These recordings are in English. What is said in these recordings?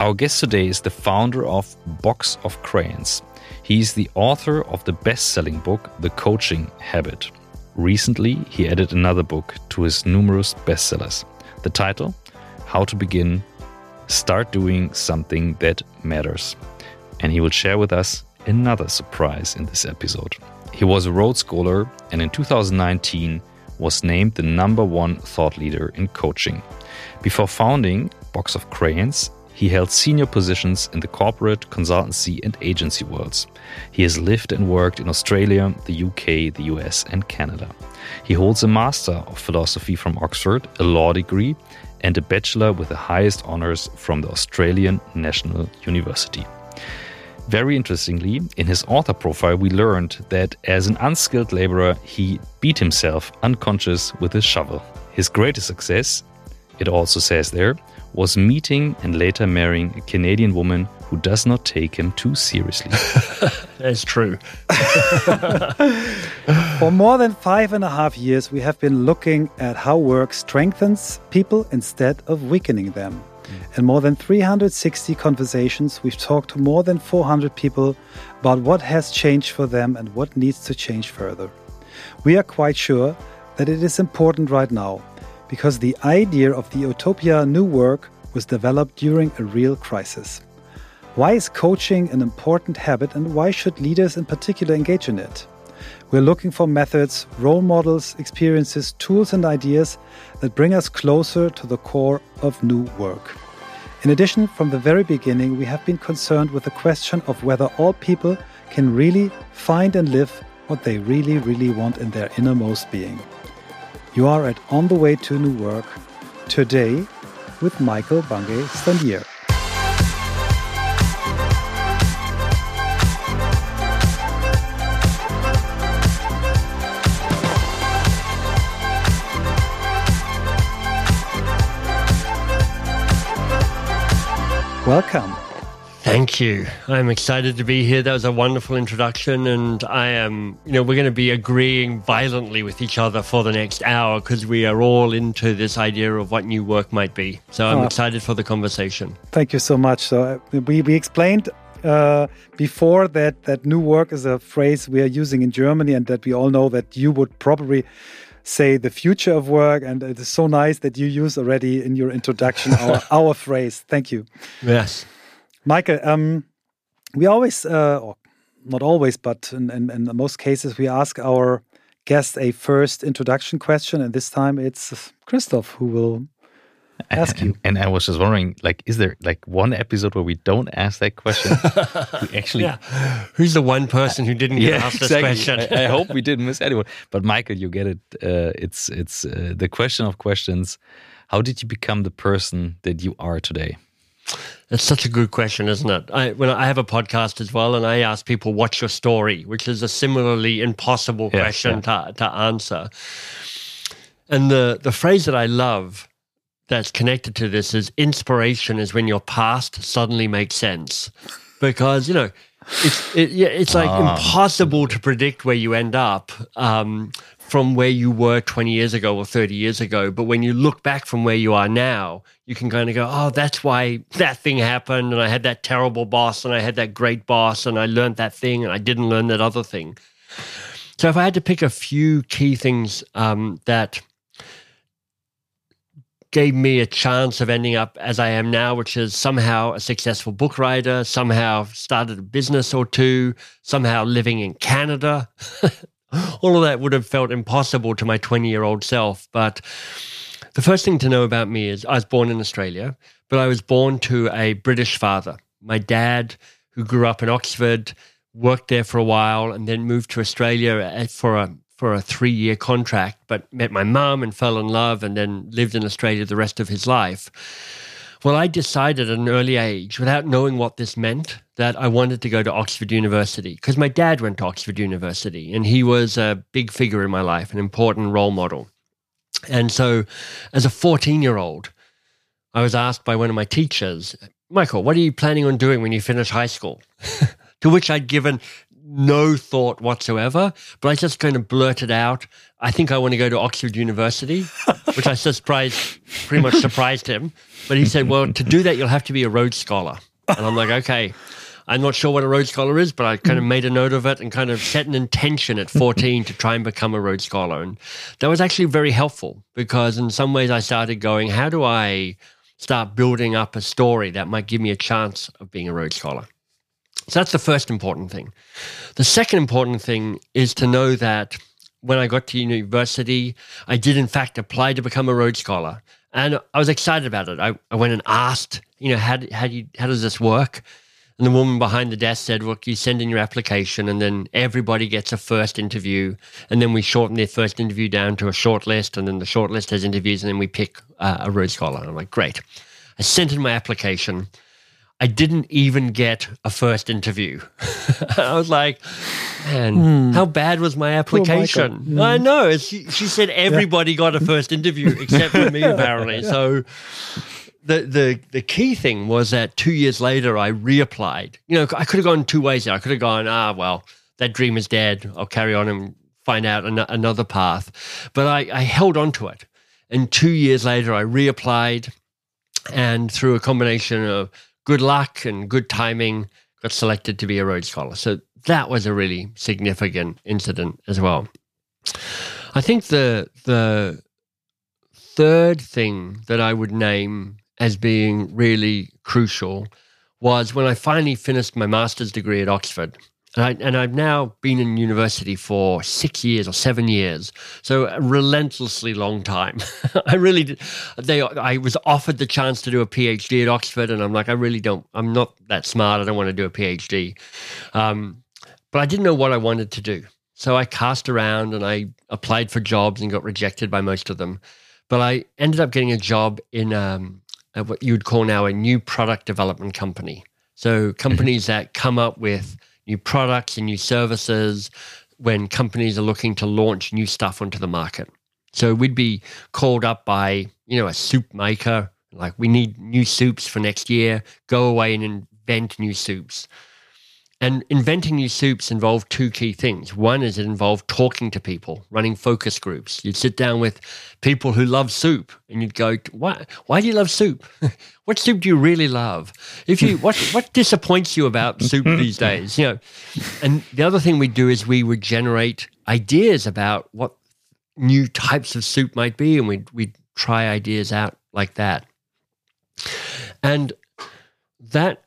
Our guest today is the founder of Box of Crayons. He's the author of the best selling book, The Coaching Habit. Recently, he added another book to his numerous bestsellers. The title, How to Begin Start Doing Something That Matters. And he will share with us another surprise in this episode. He was a Rhodes Scholar and in 2019 was named the number one thought leader in coaching. Before founding Box of Crayons, he held senior positions in the corporate, consultancy, and agency worlds. He has lived and worked in Australia, the UK, the US, and Canada. He holds a Master of Philosophy from Oxford, a law degree, and a Bachelor with the highest honors from the Australian National University. Very interestingly, in his author profile, we learned that as an unskilled laborer, he beat himself unconscious with a shovel. His greatest success, it also says there, was meeting and later marrying a Canadian woman who does not take him too seriously. That's true. For more than five and a half years, we have been looking at how work strengthens people instead of weakening them. Mm. In more than 360 conversations, we've talked to more than 400 people about what has changed for them and what needs to change further. We are quite sure that it is important right now because the idea of the utopia new work was developed during a real crisis. Why is coaching an important habit and why should leaders in particular engage in it? We're looking for methods, role models, experiences, tools, and ideas that bring us closer to the core of new work. In addition, from the very beginning, we have been concerned with the question of whether all people can really find and live what they really, really want in their innermost being. You are at On the Way to New Work today with Michael Bungay Stanier. Welcome. Thank you. I'm excited to be here. That was a wonderful introduction. And I am, you know, we're going to be agreeing violently with each other for the next hour because we are all into this idea of what new work might be. So I'm oh, excited for the conversation. Thank you so much. So uh, we, we explained uh, before that, that new work is a phrase we are using in Germany and that we all know that you would probably say the future of work. And it is so nice that you use already in your introduction our, our phrase. Thank you. Yes. Michael, um, we always, uh, or not always, but in, in, in, most cases, we ask our guest a first introduction question, and this time it's Christoph who will ask and, you. And I was just wondering, like, is there like one episode where we don't ask that question? we actually, yeah. Who's the one person who didn't yeah, ask exactly. this question? I, I, hope we didn't miss anyone. But Michael, you get it. Uh, it's it's uh, the question of questions. How did you become the person that you are today? It's such a good question, isn't it? I, when I have a podcast as well, and I ask people, "What's your story?" which is a similarly impossible yeah, question yeah. To, to answer. And the the phrase that I love that's connected to this is inspiration is when your past suddenly makes sense, because you know it's it, yeah, it's like ah. impossible to predict where you end up. Um, from where you were 20 years ago or 30 years ago. But when you look back from where you are now, you can kind of go, oh, that's why that thing happened. And I had that terrible boss and I had that great boss and I learned that thing and I didn't learn that other thing. So if I had to pick a few key things um, that gave me a chance of ending up as I am now, which is somehow a successful book writer, somehow started a business or two, somehow living in Canada. all of that would have felt impossible to my 20 year old self. But the first thing to know about me is I was born in Australia, but I was born to a British father. My dad, who grew up in Oxford, worked there for a while and then moved to Australia uh, for a for a three year contract, but met my mum and fell in love and then lived in Australia the rest of his life. Well, I decided at an early age, without knowing what this meant, that I wanted to go to Oxford University because my dad went to Oxford University and he was a big figure in my life, an important role model. And so, as a 14 year old, I was asked by one of my teachers, Michael, what are you planning on doing when you finish high school? to which I'd given no thought whatsoever, but I just kind of blurted out, I think I want to go to Oxford University, which I surprised, pretty much surprised him. But he said, well, to do that, you'll have to be a Rhodes Scholar. And I'm like, okay. I'm not sure what a Rhodes Scholar is, but I kind of made a note of it and kind of set an intention at 14 to try and become a Rhodes Scholar. And that was actually very helpful because in some ways I started going, how do I start building up a story that might give me a chance of being a Rhodes Scholar? So that's the first important thing. The second important thing is to know that when I got to university, I did in fact apply to become a Rhodes Scholar. And I was excited about it. I, I went and asked, you know, how, how, do you, how does this work? And the woman behind the desk said, Look, you send in your application, and then everybody gets a first interview. And then we shorten their first interview down to a short list, and then the short list has interviews, and then we pick uh, a Rhodes Scholar. And I'm like, Great. I sent in my application. I didn't even get a first interview. I was like, man, mm. how bad was my application? Mm. I know. She, she said everybody yeah. got a first interview except for me, apparently. Yeah. So the the the key thing was that two years later I reapplied. You know, I could have gone two ways there. I could have gone, ah, well, that dream is dead. I'll carry on and find out an- another path. But I, I held on to it, and two years later I reapplied, and through a combination of good luck and good timing, got selected to be a Rhodes Scholar. So that was a really significant incident as well. I think the the third thing that I would name as being really crucial was when I finally finished my master's degree at Oxford. And, I, and I've now been in university for six years or seven years, so a relentlessly long time. I really did. They, I was offered the chance to do a PhD at Oxford, and I'm like, I really don't. I'm not that smart. I don't want to do a PhD. Um, but I didn't know what I wanted to do, so I cast around and I applied for jobs and got rejected by most of them. But I ended up getting a job in um, what you would call now a new product development company. So companies mm-hmm. that come up with new products and new services when companies are looking to launch new stuff onto the market. So we'd be called up by, you know, a soup maker, like we need new soups for next year, go away and invent new soups. And inventing new soups involved two key things. One is it involved talking to people, running focus groups. You'd sit down with people who love soup and you'd go, Why, why do you love soup? what soup do you really love? If you what what disappoints you about soup these days? You know. And the other thing we'd do is we would generate ideas about what new types of soup might be, and we'd we'd try ideas out like that. And that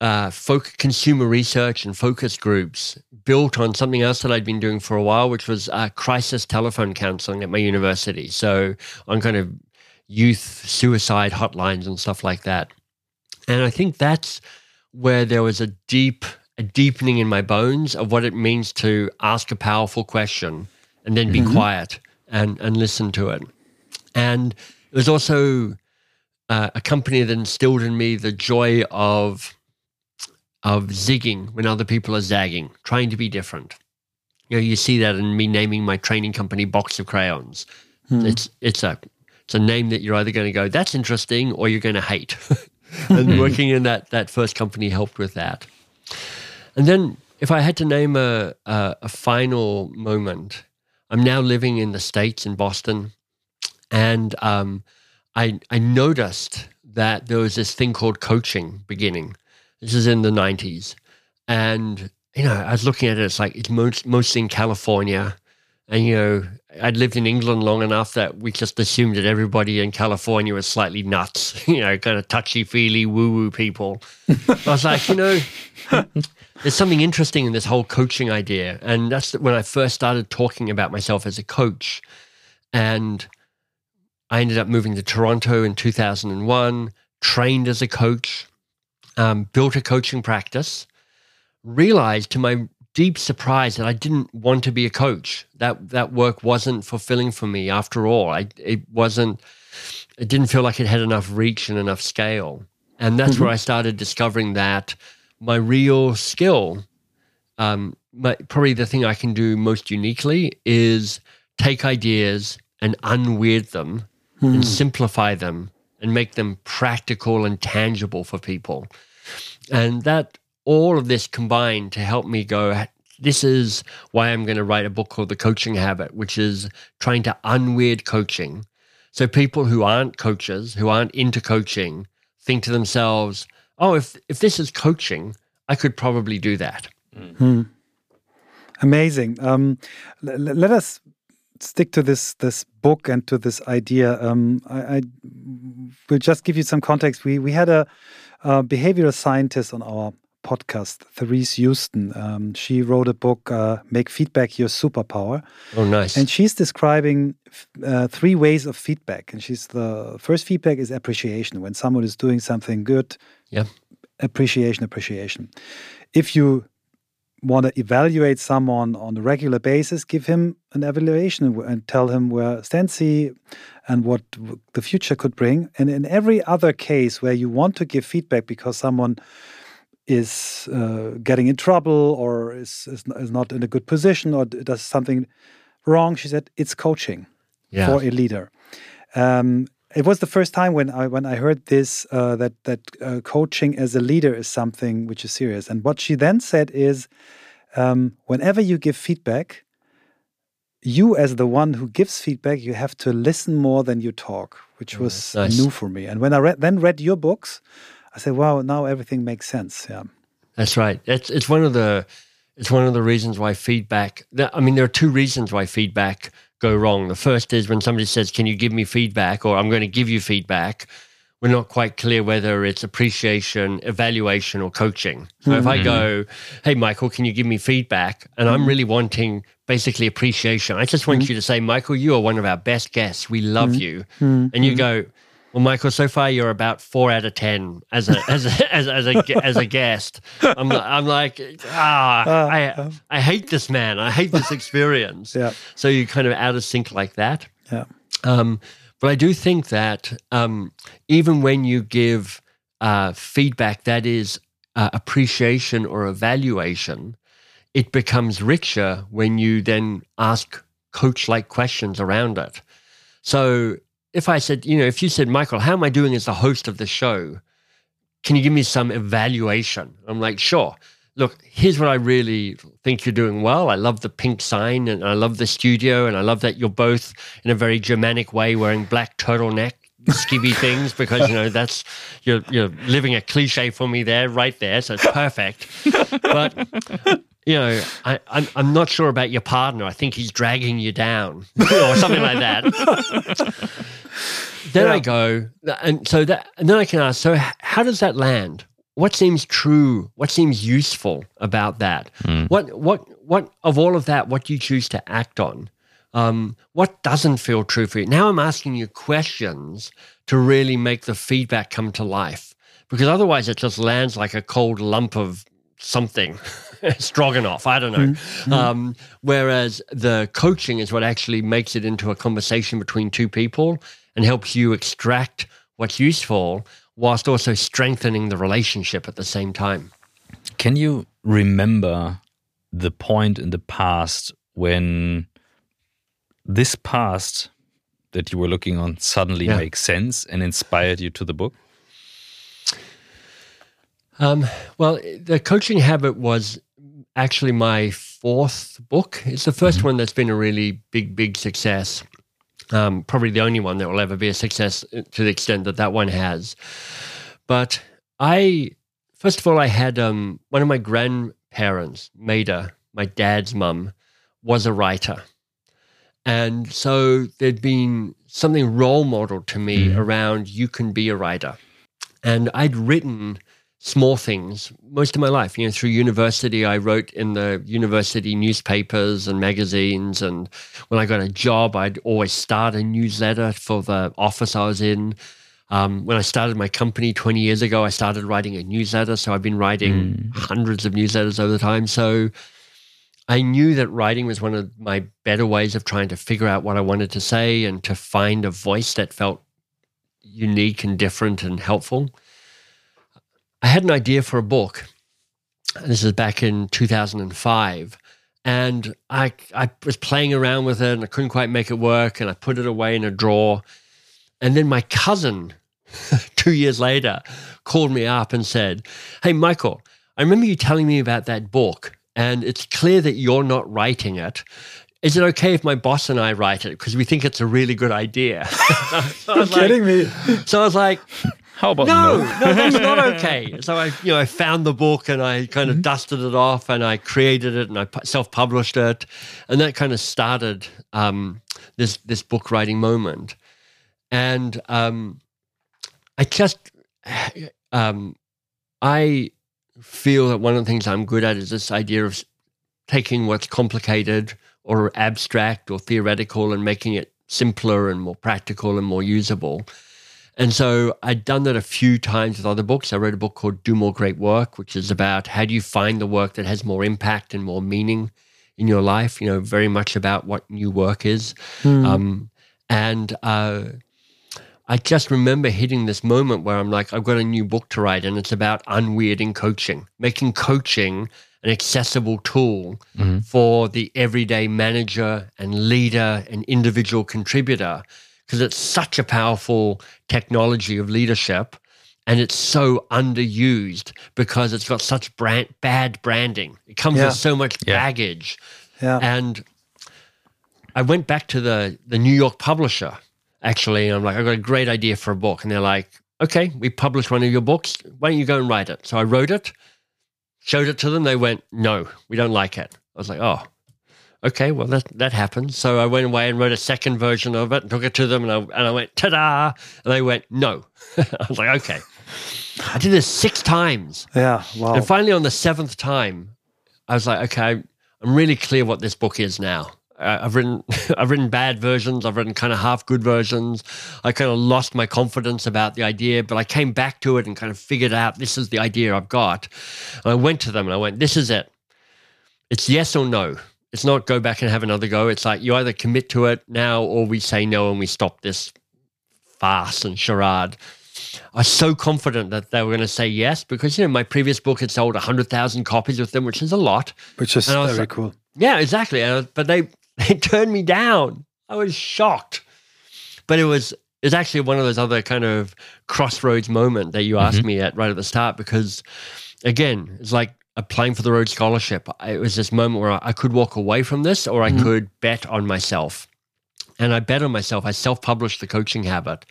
uh, folk consumer research and focus groups built on something else that I'd been doing for a while, which was uh, crisis telephone counseling at my university. So on kind of youth suicide hotlines and stuff like that. And I think that's where there was a deep, a deepening in my bones of what it means to ask a powerful question and then be mm-hmm. quiet and and listen to it. And it was also uh, a company that instilled in me the joy of of zigging when other people are zagging, trying to be different. You know, you see that in me naming my training company Box of Crayons. Hmm. It's it's a it's a name that you're either going to go that's interesting or you're going to hate. and working in that that first company helped with that. And then if I had to name a, a, a final moment, I'm now living in the states in Boston, and um, I I noticed that there was this thing called coaching beginning this is in the 90s. And, you know, I was looking at it, it's like it's most, mostly in California. And, you know, I'd lived in England long enough that we just assumed that everybody in California was slightly nuts, you know, kind of touchy feely, woo woo people. I was like, you know, there's something interesting in this whole coaching idea. And that's when I first started talking about myself as a coach. And I ended up moving to Toronto in 2001, trained as a coach, um, built a coaching practice, realized to my deep surprise that I didn't want to be a coach. That that work wasn't fulfilling for me after all. I it wasn't it didn't feel like it had enough reach and enough scale. And that's mm-hmm. where I started discovering that my real skill, um, my, probably the thing I can do most uniquely is take ideas and unweird them mm. and simplify them and make them practical and tangible for people. And that all of this combined to help me go this is why I'm going to write a book called The Coaching Habit, which is trying to unweird coaching. So people who aren't coaches, who aren't into coaching, think to themselves, "Oh, if if this is coaching, I could probably do that." Hmm. Amazing. Um, let us stick to this this book and to this idea. Um, I, I, will just give you some context. We we had a, a behavioral scientist on our podcast, Therese Huston. Um, she wrote a book, uh, "Make Feedback Your Superpower." Oh, nice! And she's describing uh, three ways of feedback. And she's the first feedback is appreciation. When someone is doing something good, yeah, appreciation, appreciation. If you want to evaluate someone on a regular basis, give him an evaluation and tell him where stands he and what the future could bring. And in every other case where you want to give feedback because someone is uh, getting in trouble or is, is, is not in a good position or does something wrong, she said it's coaching yeah. for a leader. Um, it was the first time when I when I heard this uh, that that uh, coaching as a leader is something which is serious. And what she then said is, um, whenever you give feedback, you as the one who gives feedback, you have to listen more than you talk, which was nice. new for me. And when I read, then read your books, I said, "Wow, now everything makes sense." Yeah, that's right. It's it's one of the it's one of the reasons why feedback. I mean, there are two reasons why feedback go wrong. The first is when somebody says, Can you give me feedback? or I'm going to give you feedback. We're not quite clear whether it's appreciation, evaluation, or coaching. So mm-hmm. if I mm-hmm. go, Hey, Michael, can you give me feedback? And I'm mm-hmm. really wanting basically appreciation. I just want mm-hmm. you to say, Michael, you are one of our best guests. We love mm-hmm. you. Mm-hmm. And you go, well, Michael, so far you're about four out of ten as a as a, as, as a as a guest. I'm I'm like ah, uh, I uh. I hate this man. I hate this experience. yeah. So you're kind of out of sync like that. Yeah. Um, but I do think that um, even when you give uh, feedback that is uh, appreciation or evaluation, it becomes richer when you then ask coach like questions around it. So if I said, you know, if you said, Michael, how am I doing as the host of the show? Can you give me some evaluation? I'm like, sure. Look, here's what I really think you're doing well. I love the pink sign and I love the studio and I love that you're both in a very Germanic way wearing black turtleneck skivvy things because you know that's you're you're living a cliche for me there right there so it's perfect but you know, I, I'm, I'm not sure about your partner. I think he's dragging you down or something like that. then yeah. I go, and so that, and then I can ask, so how does that land? What seems true? What seems useful about that? Mm. What, what, what of all of that, what do you choose to act on? Um, what doesn't feel true for you? Now I'm asking you questions to really make the feedback come to life because otherwise it just lands like a cold lump of something. stroganoff. I don't know. Mm-hmm. Um, whereas the coaching is what actually makes it into a conversation between two people and helps you extract what's useful whilst also strengthening the relationship at the same time. Can you remember the point in the past when this past that you were looking on suddenly yeah. makes sense and inspired you to the book? Um, well, the coaching habit was actually my fourth book. It's the 1st mm-hmm. one that's been a really big, big success. Um, probably the only one that will ever be a success uh, to the extent that that one has. But I, first of all, I had um, one of my grandparents, Maida, my dad's mum, was a writer. And so there'd been something role model to me mm-hmm. around you can be a writer. And I'd written small things most of my life. You know, through university, I wrote in the university newspapers and magazines. And when I got a job, I'd always start a newsletter for the office I was in. Um, when I started my company 20 years ago, I started writing a newsletter. So I've been writing mm. hundreds of newsletters over the time. So I knew that writing was one of my better ways of trying to figure out what I wanted to say and to find a voice that felt unique and different and helpful. I had an idea for a book. This is back in 2005. And I, I was playing around with it and I couldn't quite make it work. And I put it away in a drawer. And then my cousin, two years later, called me up and said, Hey, Michael, I remember you telling me about that book. and it's clear that you're not writing it. Is it okay if my boss and I write it because we think it's a really good idea? so You're kidding me. So I was like, how about no? No, no, that's not okay. So I, you know, I found the book and I kind of mm-hmm. dusted it off and I created it and I self-published it, and that kind of started um, this this book writing moment. And um, I just, um, I feel that one of the things I'm good at is this idea of taking what's complicated or abstract or theoretical and making it simpler and more practical and more usable. And so I'd done that a few times with other books. I read a book called Do More Great Work, which is about how do you find the work that has more impact and more meaning in your life, you know, very much about what new work is. Mm. Um, and uh, I just remember hitting this moment where I'm like, I've got a new book to write, and it's about unweirding coaching, making coaching an accessible tool mm-hmm. for the everyday manager and leader and individual contributor because it's such a powerful technology of leadership and it's so underused because it's got such brand, bad branding. It comes yeah. with so much yeah. baggage. Yeah. And I went back to the the New York publisher actually, and I'm like, I got a great idea for a book, and they're like, okay, we published one of your books. Why don't you go and write it? So I wrote it showed it to them. They went, no, we don't like it. I was like, oh, okay, well, that, that happened. So I went away and wrote a second version of it and took it to them. And I, and I went, ta da. And they went, no. I was like, okay. I did this six times. Yeah, wow. And finally, on the seventh time, I was like, okay, I'm really clear what this book is now. Uh, I've written I've written bad versions. I've written kind of half good versions. I kind of lost my confidence about the idea, but I came back to it and kind of figured out this is the idea I've got. And I went to them and I went, "This is it. It's yes or no. It's not go back and have another go. It's like you either commit to it now or we say no and we stop this farce and charade." I was so confident that they were going to say yes because you know my previous book had sold hundred thousand copies with them, which is a lot. Which is very like, cool. Yeah, exactly. but they They turned me down. I was shocked. But it was it's actually one of those other kind of crossroads moment that you asked mm-hmm. me at right at the start because again, it's like applying for the Rhodes Scholarship. It was this moment where I could walk away from this or I mm-hmm. could bet on myself. And I bet on myself. I self-published the coaching habit.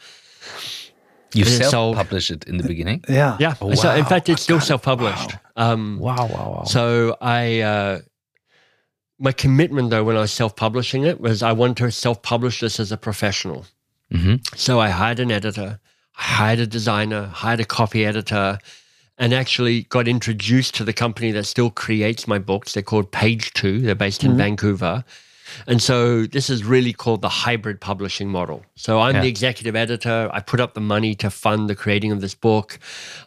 You self-published it in the beginning? Yeah. Yeah. Oh, wow. so in fact, it's still self-published. Wow. Um, wow, wow, wow. So I uh, my commitment though when I was self-publishing it was I wanted to self-publish this as a professional. Mm-hmm. So I hired an editor, I hired a designer, hired a copy editor, and actually got introduced to the company that still creates my books. They're called Page Two. They're based in mm-hmm. Vancouver. And so this is really called the hybrid publishing model. So I'm yeah. the executive editor. I put up the money to fund the creating of this book,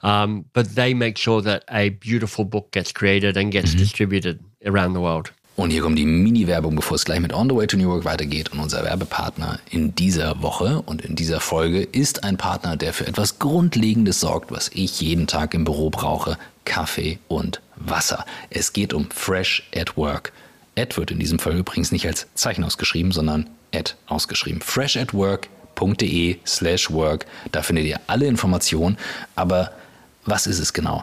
um, but they make sure that a beautiful book gets created and gets mm-hmm. distributed around the world. Und hier kommt die Mini-Werbung, bevor es gleich mit On the Way to New York weitergeht. Und unser Werbepartner in dieser Woche und in dieser Folge ist ein Partner, der für etwas Grundlegendes sorgt, was ich jeden Tag im Büro brauche. Kaffee und Wasser. Es geht um Fresh at Work. Ad wird in diesem Fall übrigens nicht als Zeichen ausgeschrieben, sondern Ad ausgeschrieben. freshatwork.de slash work. Da findet ihr alle Informationen. Aber was ist es genau?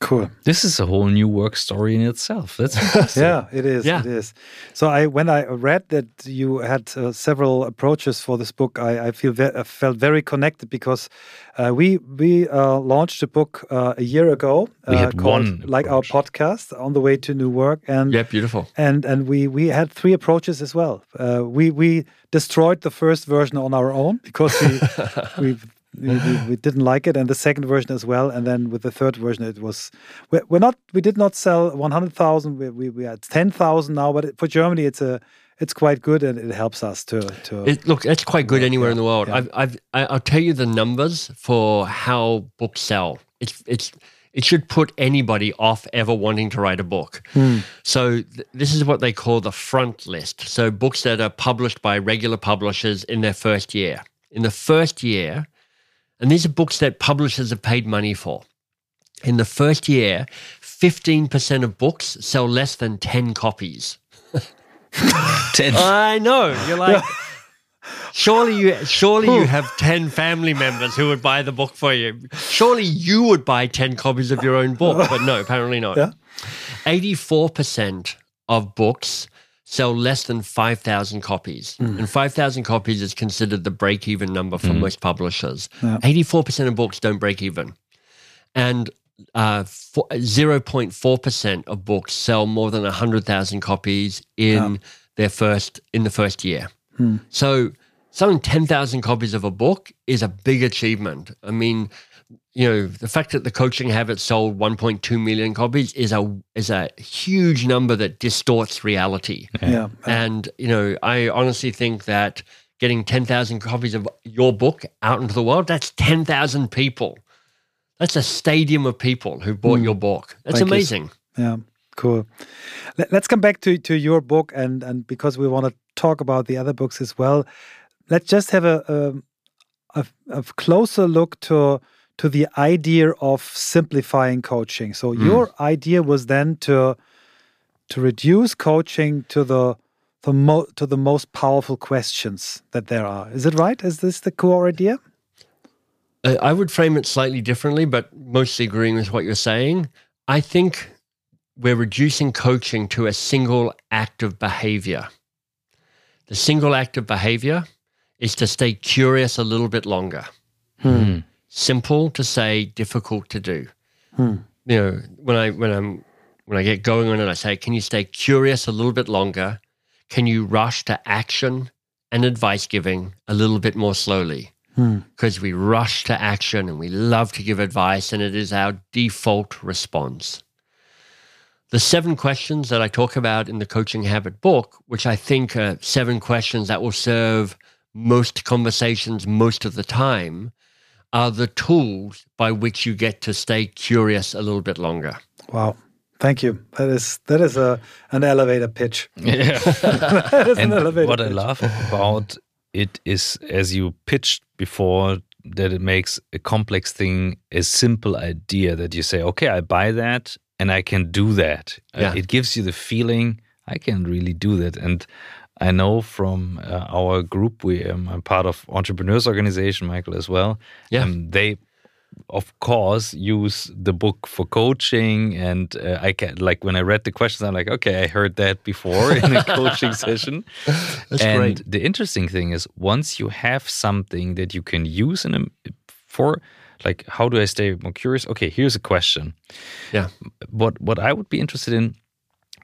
Cool. This is a whole new work story in itself. That's. Yeah, it is. Yeah. It is. So I, when I read that you had uh, several approaches for this book, I, I feel ve- I felt very connected because uh, we we uh, launched a book uh, a year ago. We uh, had called, one like our podcast on the way to new work, and Yeah, beautiful. and and we we had three approaches as well. Uh, we we destroyed the first version on our own because we we, we, we we didn't like it, and the second version as well. And then with the third version, it was we're, we're not we did not sell one hundred thousand. We, we we had ten thousand now, but for Germany, it's a it's quite good and it helps us to to It, look, It's quite good anywhere in the world. yeah. I've, I've, I- I'll tell you the numbers for how books sell. It's, it's, it should put anybody off ever wanting to write a book. Hmm. So th- this is what they call the front list. So books that are published by regular publishers in their first year. In the first year, and these are books that publishers have paid money for. In the first year, 15% of books sell less than 10 copies. Ten. I know. You're like, surely you, surely you have ten family members who would buy the book for you. Surely you would buy ten copies of your own book, but no, apparently not. Yeah. Eighty-four percent of books sell less than five thousand copies, hmm. and five thousand copies is considered the break-even number for hmm. most publishers. Yeah. Eighty-four percent of books don't break even, and uh, zero point four percent of books sell more than hundred thousand copies in their first in the first year. Hmm. So selling ten thousand copies of a book is a big achievement. I mean, you know, the fact that the coaching habit sold one point two million copies is a is a huge number that distorts reality. yeah And, you know, I honestly think that getting 10,000 copies of your book out into the world, that's 10,000 people. That's a stadium of people who bought hmm. your book. That's Thank you. amazing. Yeah, cool. Let, us come back to, to your book, and and because we want to talk about the other books as well, let's just have a a, a, a closer look to to the idea of simplifying coaching. So your idea was then to to reduce coaching to the the mo- to the most powerful questions that there are. Is it right? Is this the core idea? Uh, I would frame it slightly differently, but mostly agreeing with what you're saying. I think we're reducing coaching to a single act of behavior. The single act of behavior is to stay curious a little bit longer. Simple to say, difficult to do. Hmm. You know, when I when I'm when I get going on it, I say, can you stay curious a little bit longer? Can you rush to action and advice giving a little bit more slowly? Hmm. because we rush to action and we love to give advice, and it is our default response. The seven questions that I talk about in the Coaching Habit book, which I think are seven questions that will serve most conversations most of the time, are the tools by which you get to stay curious a little bit longer. Wow. Thank you. That is that is a an elevator pitch. Yeah. That is and an elevator what I love about it is, as you pitched before, that it makes a complex thing a simple idea that you say, okay, I buy that and I can do that. Uh, Yeah. it gives you the feeling I can really do that. And I know from uh, our group, we um, I'm part of entrepreneurs organization, Michael as well. Yeah. Um, they of course use the book for coaching and uh, i can like when i read the questions i'm like okay i heard that before in a coaching session That's and great. the interesting thing is once you have something that you can use in a for like how do i stay more curious okay here's a question Yeah. what what i would be interested in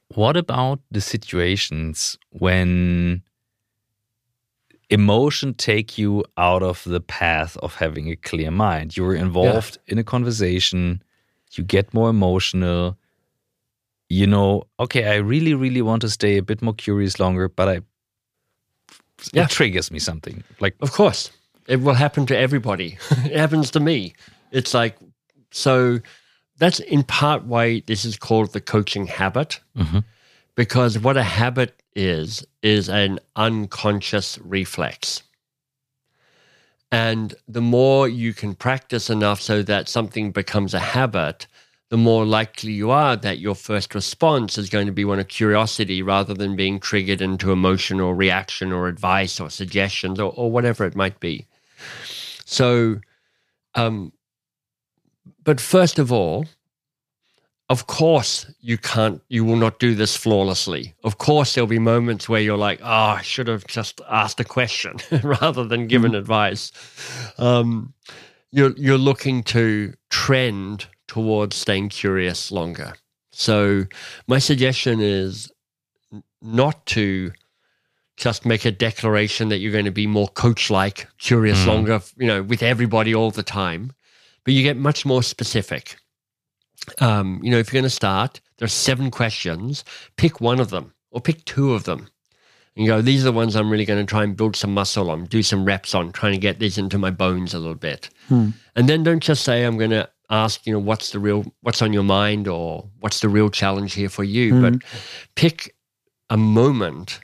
what about the situations when emotion take you out of the path of having a clear mind you're involved in a conversation you get more emotional you know okay i really really want to stay a bit more curious longer but i Yeah. it triggers me something like Of course, it will happen to everybody. it happens to me. It's like so. That's in part why this is called the coaching habit, Mhm. because what a habit is is an unconscious reflex. And the more you can practice enough so that something becomes a habit, the more likely you are that your first response is going to be one of curiosity rather than being triggered into emotion or reaction or advice or suggestions or, or whatever it might be. So, um, but first of all, of course you can't you will not do this flawlessly. Of course there'll be moments where you're like oh i should have just asked a question rather than given advice. Um, you're you're looking to trend towards staying curious longer. So my suggestion is not to just make a declaration that you're going to be more coach like curious Mm. longer you know with everybody all the time but you get much more specific um, you know, if you're going to start, there are seven questions. Pick one of them or pick two of them. And go, these are the ones I'm really going to try and build some muscle on, do some reps on, trying to get these into my bones a little bit. Hmm. And then don't just say, I'm going to ask, you know, what's the real, what's on your mind or what's the real challenge here for you. But pick a moment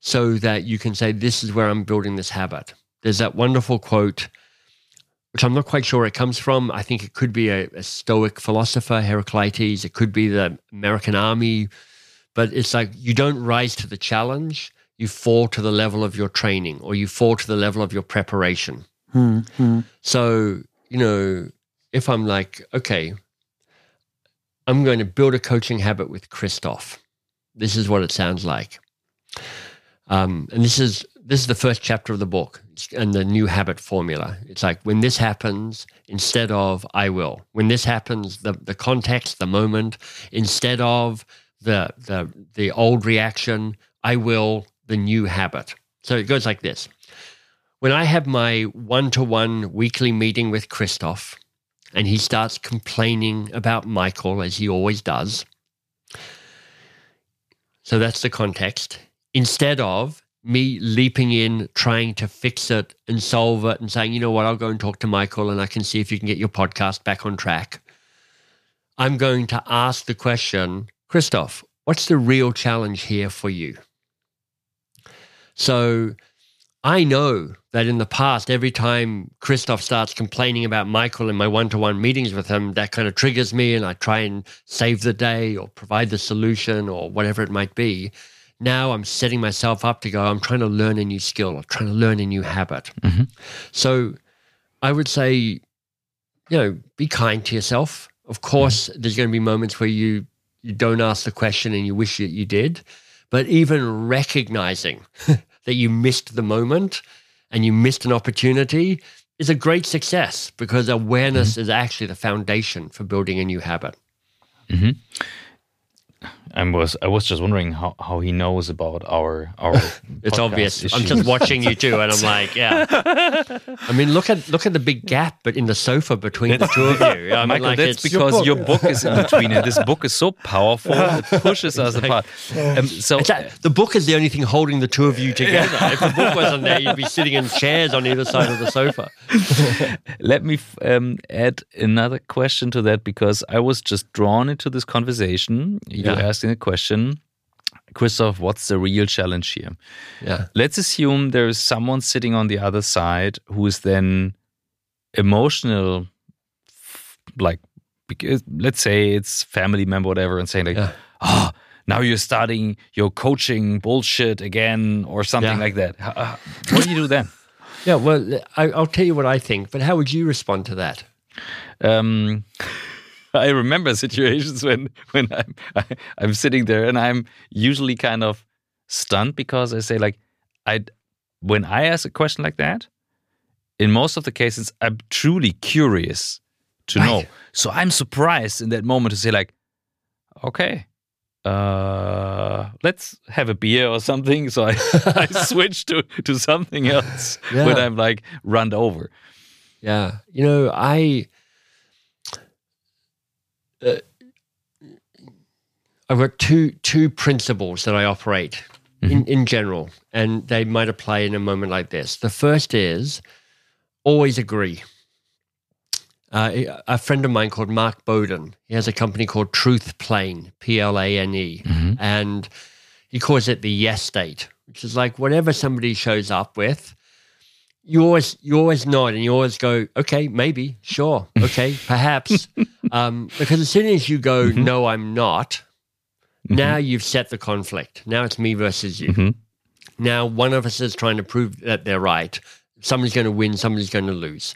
so that you can say, this is where I'm building this habit. There's that wonderful quote which I'm not quite sure where it comes from. I think it could be a, a Stoic philosopher, Heraclitus. It could be the American army. But it's like you don't rise to the challenge, you fall to the level of your training or you fall to the level of your preparation. Hmm, hmm. So, you know, if I'm like, okay, I'm going to build a coaching habit with Christoph. This is what it sounds like. Um, and this is this is the first chapter of the book and the new habit formula. It's like when this happens, instead of I will. When this happens, the the context, the moment, instead of the the the old reaction, I will, the new habit. So it goes like this. When I have my one to one weekly meeting with Christoph, and he starts complaining about Michael, as he always does. So that's the context. Instead of me leaping in, trying to fix it and solve it, and saying, you know what, I'll go and talk to Michael and I can see if you can get your podcast back on track. I'm going to ask the question, Christoph, what's the real challenge here for you? So I know that in the past, every time Christoph starts complaining about Michael in my one to one meetings with him, that kind of triggers me and I try and save the day or provide the solution or whatever it might be. Now I'm setting myself up to go, I'm trying to learn a new skill or trying to learn a new habit. Mhm. So I would say, you know, be kind to yourself. Of course, mm-hmm. there's going to be moments where you you don't ask the question and you wish that you did, but even recognizing that you missed the moment and you missed an opportunity is a great success because awareness mm-hmm. is actually the foundation for building a new habit. Mm-hmm. I was I was just wondering how, how he knows about our our. It's podcast obvious. I'm just watching you two, and I'm like, yeah. I mean, look at look at the big gap, but in the sofa between the two of you. I mean, Michael, like that's it's, because your book is in between, and this book is so powerful it pushes us apart. Um, so It's that, the book is the only thing holding the two of you together. If the book wasn't there, you'd be sitting in chairs on either side of the sofa. let me f- um, add another question to that because I was just drawn into this conversation. You're Yeah. Asking a question, Christoph. What's the real challenge here? Yeah, Let's assume there is someone sitting on the other side who is then emotional, like because let's say it's family member, whatever, and saying like, Yeah. "Ah, now you're starting your coaching bullshit again," or something Yeah. like that. Uh, What do you do then? yeah. Well, I, I'll tell you what I think, but how would you respond to that? um, I remember situations when when I'm I, I'm sitting there and I'm usually kind of stunned because I say like I when I ask a question like that, in most of the cases I'm truly curious to Right. know. So I'm surprised in that moment to say like, okay. Uh, let's have a beer or something. So I, I switch to, to something else when I'm like run over. Yeah, you know, I. Uh, I've got two two principles that I operate in, in general, and they might apply in a moment like this. The first is always agree. uh, a friend of mine called Mark Bowden. He has a company called Truth Plane, P L A N E, and he calls it the yes state, which is like whatever somebody shows up with. You always you always nod and you always go, okay, maybe, sure, okay, perhaps, um, because as soon as you go, no, I'm not. Now you've set the conflict. Now it's me versus you. Mhm. Now one of us is trying to prove that they're right. Somebody's going to win. Somebody's going to lose.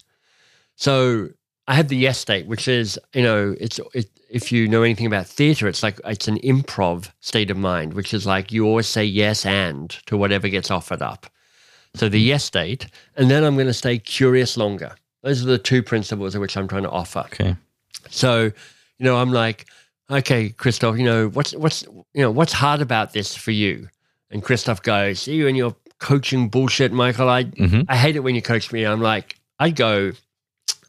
So I have the yes state, which is you know it's it, if you know anything about theater, it's like it's an improv state of mind, which is like you always say yes and to whatever gets offered up. So the yes state, and then I'm going to stay curious longer. Those are the two principles of which I'm trying to offer. Okay. So, you know, I'm like, okay, Christoph, you know, what's what's you know, what's hard about this for you? And Christoph goes, see you and your coaching bullshit, Michael. I Mhm. I hate it when you coach me. I'm like, I go,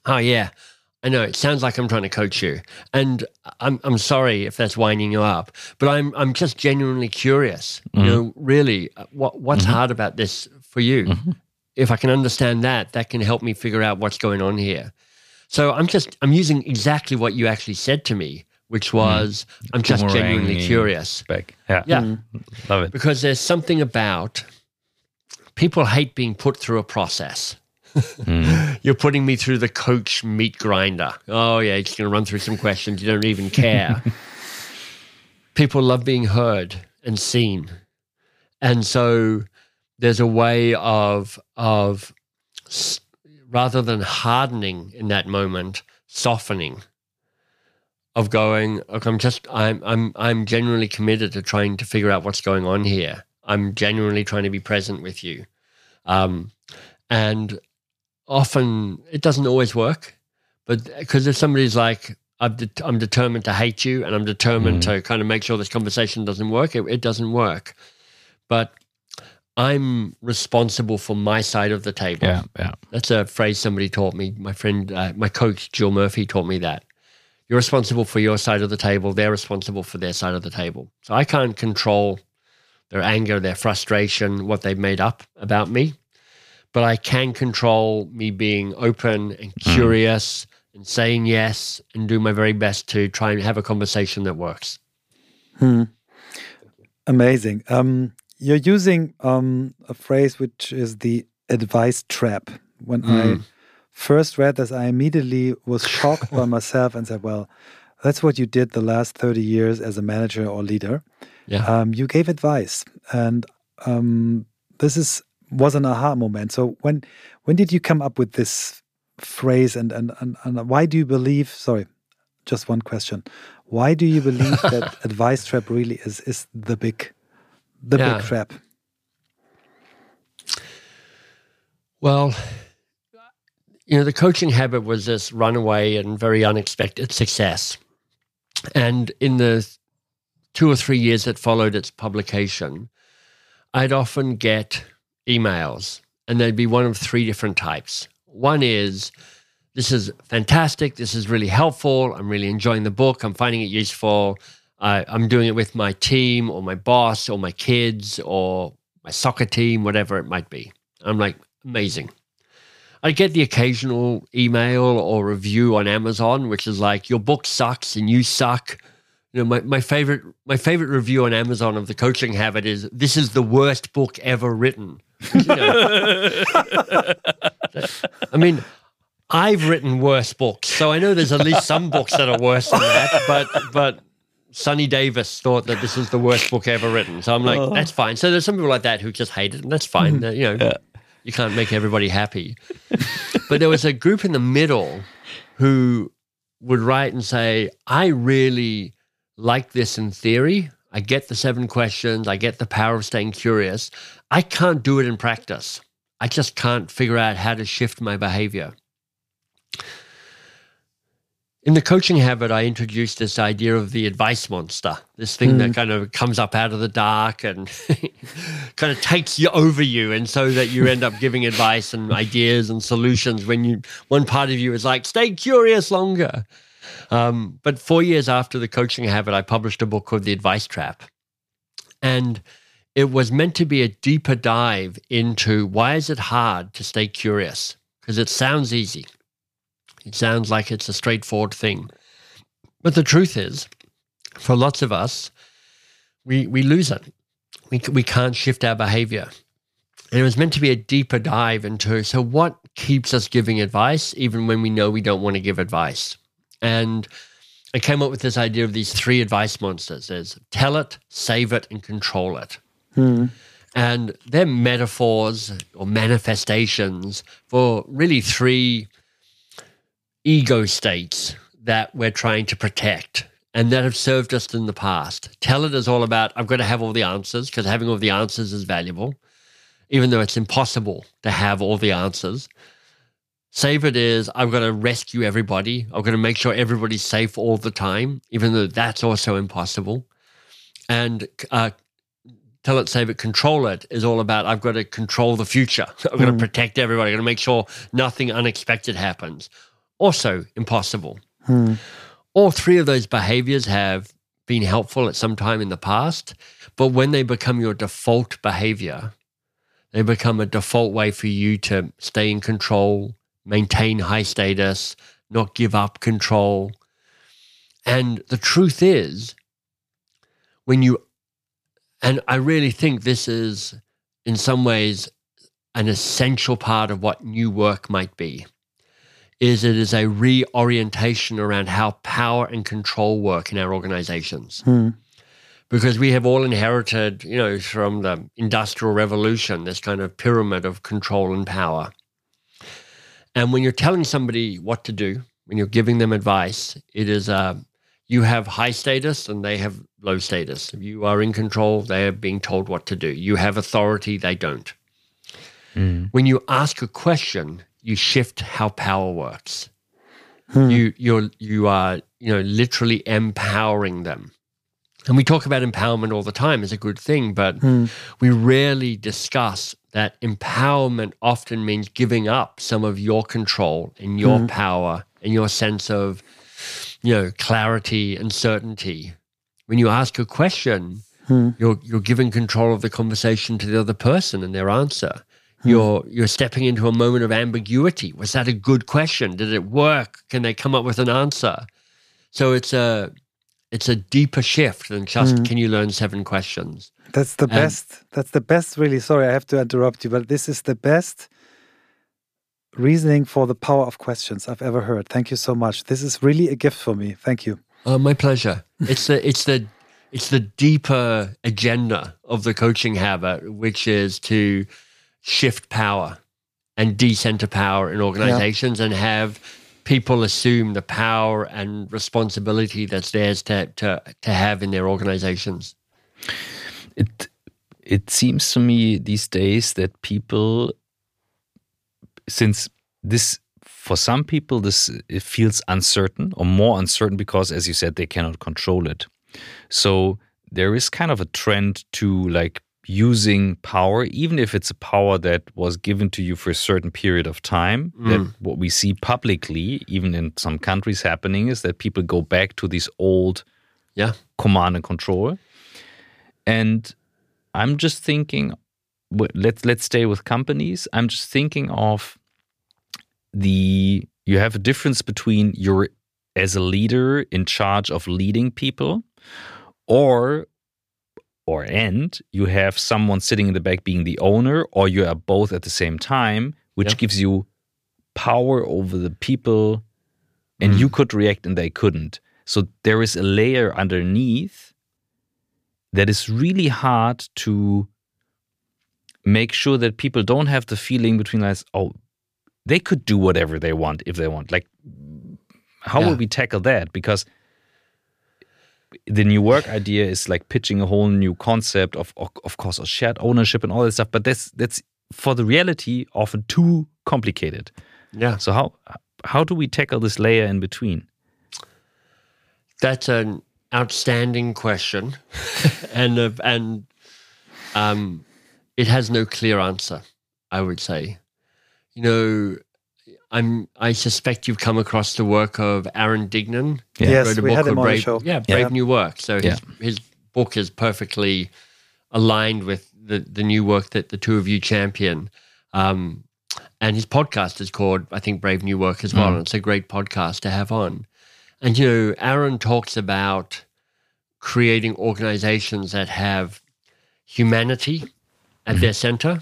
oh yeah, I know it sounds like I'm trying to coach you, and I'm I'm sorry if that's winding you up, but I'm I'm just genuinely curious. You know, really, uh, what what's hard about this for you? Mm-hmm. If I can understand that, that can help me figure out what's going on here. So I'm just I'm using exactly what you actually said to me, which mm-hmm. was I'm just genuinely curious. Back. Yeah. Yeah, mm-hmm. Love it. because there's something about people hate being put through a process. You're putting me through the coach meat grinder. Oh yeah, you're just going to run through some questions. You don't even care. people love being heard and seen, and so there's a way of of rather than hardening in that moment, softening. Of going, look, I'm just, I'm, I'm, I'm genuinely committed to trying to figure out what's going on here. I'm genuinely trying to be present with you, um, and often it doesn't always work. But because if somebody's like, I'm, I'm determined to hate you, and I'm determined to kind of make sure this conversation doesn't work, it, it doesn't work. But I'm responsible for my side of the table. Yeah. Yeah. That's a phrase somebody taught me. My friend, uh, my coach, Jill Murphy, taught me that. You're responsible for your side of the table. They're responsible for their side of the table. So I can't control their anger, their frustration, what they've made up about me. But I can control me being open and curious and saying yes and do my very best to try and have a conversation that works. Hmm. Amazing. Um, you're using um, a phrase which is the advice trap. When I first read this, I immediately was shocked by myself and said, "Well, that's what you did the last thirty years as a manager or leader. Yeah. Um, you gave advice, and um, this is was an aha moment. So when when did you come up with this phrase, and and and, and why do you believe? Sorry, just one question. Why do you believe that advice trap really is is the big the Yeah. big trap? Well, you know, the coaching habit was this runaway and very unexpected success. And in the two or three years that followed its publication, I'd often get emails, and they'd be one of three different types. One is, this is fantastic. This is really helpful. I'm really enjoying the book. I'm finding it useful. I, I'm doing it with my team or my boss or my kids or my soccer team, whatever it might be. I'm like, amazing. I get the occasional email or review on Amazon, which is like, your book sucks and you suck. You know, my, my favorite my favorite review on Amazon of the coaching habit is this is the worst book ever written. You know. I mean, I've written worse books, so I know there's at least some books that are worse than that. But but Sonny Davis thought that this is the worst book ever written, so I'm like, oh. that's fine. So there's some people like that who just hate it, and that's fine. Mm-hmm. That, You know, you can't make everybody happy. but there was a group in the middle who would write and say, I really like this in theory. I get the seven questions. I get the power of staying curious. I can't do it in practice. I just can't figure out how to shift my behavior. In the coaching habit, I introduced this idea of the advice monster, this thing that kind of comes up out of the dark and kind of takes you over you, and so that you end up giving advice and ideas and solutions when you one part of you is like, stay curious longer. Um, but four years after the coaching habit, I published a book called The Advice Trap. And it was meant to be a deeper dive into why is it hard to stay curious? Because it sounds easy. It sounds like it's a straightforward thing. But the truth is, for lots of us, we, we lose it. We, we can't shift our behavior. And it was meant to be a deeper dive into so, what keeps us giving advice, even when we know we don't want to give advice? And I came up with this idea of these three advice monsters there's tell it, save it, and control it. Hmm. And they're metaphors or manifestations for really three ego states that we're trying to protect and that have served us in the past. Tell it is all about I've got to have all the answers because having all the answers is valuable, even though it's impossible to have all the answers. Save it is I've got to rescue everybody. I've got to make sure everybody's safe all the time, even though that's also impossible. And uh, tell it, save it, control it is all about I've got to control the future. I've got to protect everybody. I've got to make sure nothing unexpected happens. Also impossible. Hmm. All three of those behaviors have been helpful at some time in the past, but when they become your default behavior, they become a default way for you to stay in control, maintain high status, not give up control. And the truth is, when you, and I really think this is in some ways an essential part of what new work might be, is it is a reorientation around how power and control work in our organizations because we have all inherited, you know, from the industrial revolution, this kind of pyramid of control and power. And when you're telling somebody what to do, when you're giving them advice, it is uh, you have high status and they have low status. If you are in control, they are being told what to do. You have authority, they don't. When you ask a question, you shift how power works. Hmm. You you're you are you know literally empowering them. And we talk about empowerment all the time as a good thing, but hmm. we rarely discuss that empowerment often means giving up some of your control and your hmm. power and your sense of, you know, clarity and certainty. When you ask a question, you're you're giving control of the conversation to the other person and their answer. Hmm. You're you're stepping into a moment of ambiguity. Was that a good question? Did it work? Can they come up with an answer? So it's a it's a deeper shift than just hmm. can you learn seven questions. That's the best. That's the best, really. Sorry, I have to interrupt you, but this is the best reasoning for the power of questions I've ever heard. Thank you so much. This is really a gift for me. Thank you. Oh, my pleasure. It's the it's the it's the deeper agenda of the coaching habit, which is to shift power and decenter power in organizations and have people assume the power and responsibility that's theirs to to to have in their organizations. it it seems to me these days that people since this for some people this it feels uncertain or more uncertain because as you said they cannot control it so there is kind of a trend to like using power even if it's a power that was given to you for a certain period of time mm. that what we see publicly even in some countries happening is that people go back to these old Yeah. command and control. And I'm just thinking, let's let's stay with companies. I'm just thinking of the you have a difference between you're as a leader in charge of leading people, or or and you have someone sitting in the back being the owner, or you are both at the same time, which Yeah. gives you power over the people, and you mm. could react and they couldn't. So there is a layer underneath that is really hard to make sure that people don't have the feeling between us, oh, they could do whatever they want if they want. Like, how Yeah. will we tackle that? Because the new work idea is like pitching a whole new concept of, of, course, of shared ownership and all that stuff. But that's that's for the reality often too complicated. Yeah. So how how do we tackle this layer in between? That's an outstanding question, and uh, and um, it has no clear answer. I would say, you know, I'm I suspect you've come across the work of Aaron Dignan. Yeah. He Yes, wrote a we book had him called on the show. Yeah, Brave Yeah. New Work. So his Yeah. his book is perfectly aligned with the the new work that the two of you champion. Um, and his podcast is called, I think, Brave New Work as well. And it's a great podcast to have on. And, you know, Aaron talks about creating organizations that have humanity at their center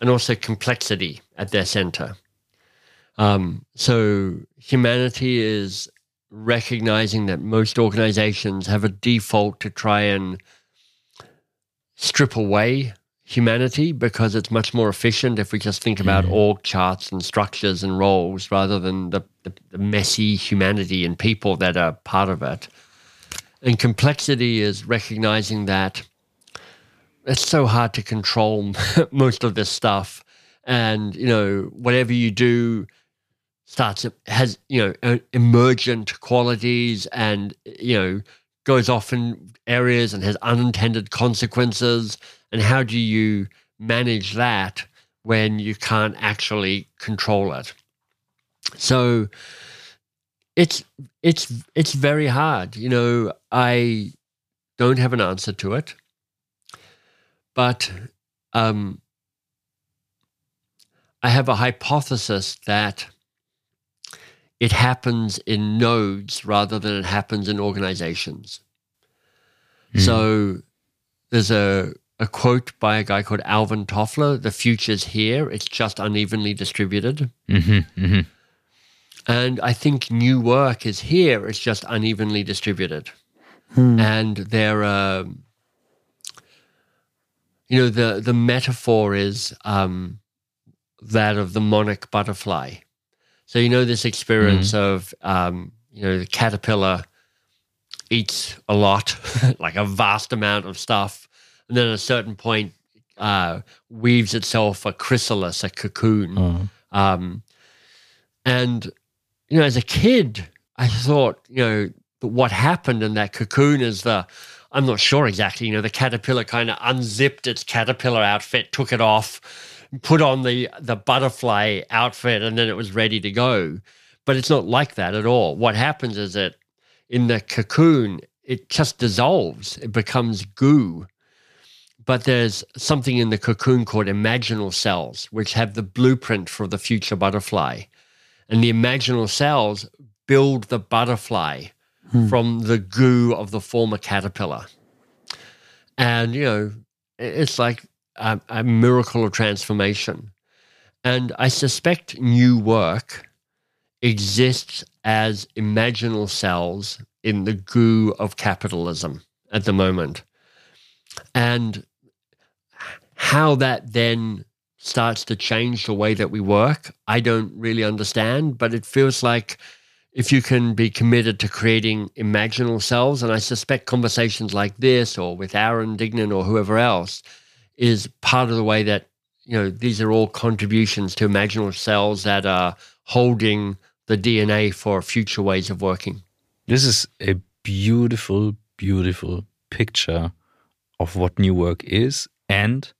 and also complexity at their center. Um, so, humanity is recognizing that most organizations have a default to try and strip away humanity because it's much more efficient if we just think about org charts and structures and roles rather than the, the, the messy humanity and people that are part of it. And complexity is recognizing that it's so hard to control most of this stuff. And, you know, whatever you do starts, has, you know, emergent qualities and, you know, goes off in areas and has unintended consequences. And how do you manage that when you can't actually control it? So it's it's it's very hard. You know, I don't have an answer to it, but um, I have a hypothesis that it happens in nodes rather than it happens in organizations. So there's a, a quote by a guy called Alvin Toffler The future's here, it's just unevenly distributed. Mm-hmm, mm-hmm. And I think new work is here, it's just unevenly distributed. And there, um, you know, the, the metaphor is um, that of the monarch butterfly. So, you know, this experience of, um, you know, the caterpillar eats a lot, like a vast amount of stuff. And then at a certain point, uh, weaves itself a chrysalis, a cocoon. Um, and, you know, as a kid, I thought, you know, what happened in that cocoon is the, I'm not sure exactly, you know, the caterpillar kind of unzipped its caterpillar outfit, took it off, put on the, the butterfly outfit, and then it was ready to go. But it's not like that at all. What happens is that in the cocoon, it just dissolves, it becomes goo. But there's something in the cocoon called imaginal cells, which have the blueprint for the future butterfly. And the imaginal cells build the butterfly hmm. from the goo of the former caterpillar. And, you know, it's like a, a miracle of transformation. And I suspect new work exists as imaginal cells in the goo of capitalism at the moment. And how that then starts to change the way that we work, I don't really understand, but it feels like if you can be committed to creating imaginal cells, and I suspect conversations like this or with Aaron Dignan or whoever else is part of the way that, you know, these are all contributions to imaginal cells that are holding the DNA for future ways of working. This is a beautiful, beautiful picture of what new work is. And